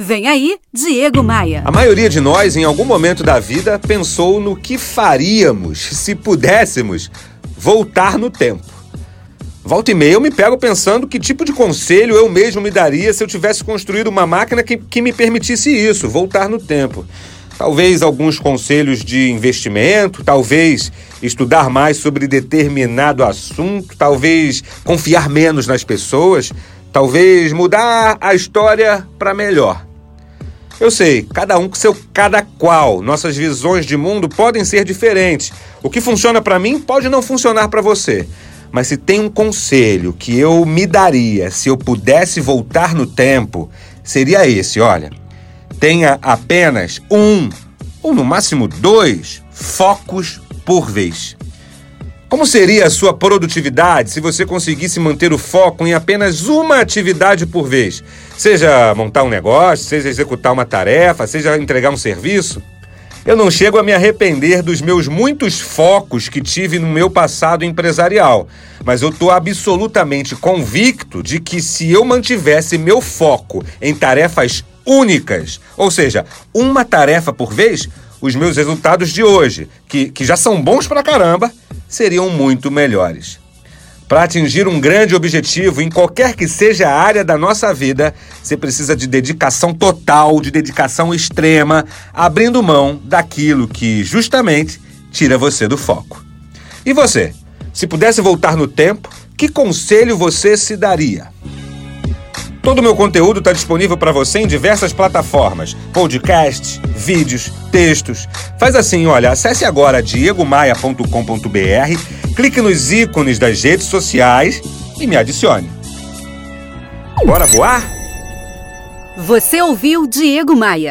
Vem aí, Diego Maia. A maioria de nós, em algum momento da vida, pensou no que faríamos se pudéssemos voltar no tempo. Volta e meia eu me pego pensando que tipo de conselho eu mesmo me daria se eu tivesse construído uma máquina que, que me permitisse isso, voltar no tempo. Talvez alguns conselhos de investimento, talvez estudar mais sobre determinado assunto, talvez confiar menos nas pessoas, talvez mudar a história para melhor. Eu sei, cada um com seu cada qual. Nossas visões de mundo podem ser diferentes. O que funciona para mim pode não funcionar para você. Mas se tem um conselho que eu me daria se eu pudesse voltar no tempo, seria esse, olha. Tenha apenas um, ou no máximo dois, focos por vez. Como seria a sua produtividade se você conseguisse manter o foco em apenas uma atividade por vez? Seja montar um negócio, seja executar uma tarefa, seja entregar um serviço? Eu não chego a me arrepender dos meus muitos focos que tive no meu passado empresarial, mas eu estou absolutamente convicto de que se eu mantivesse meu foco em tarefas únicas, ou seja, uma tarefa por vez, os meus resultados de hoje, que, que já são bons pra caramba, seriam muito melhores. Para atingir um grande objetivo em qualquer que seja a área da nossa vida, você precisa de dedicação total, de dedicação extrema, abrindo mão daquilo que justamente tira você do foco. E você? Se pudesse voltar no tempo, que conselho você se daria? Todo o meu conteúdo está disponível para você em diversas plataformas: podcasts, vídeos, textos. Faz assim, olha, acesse agora diegomaia.com.br, clique nos ícones das redes sociais e me adicione. Bora voar? Você ouviu Diego Maia.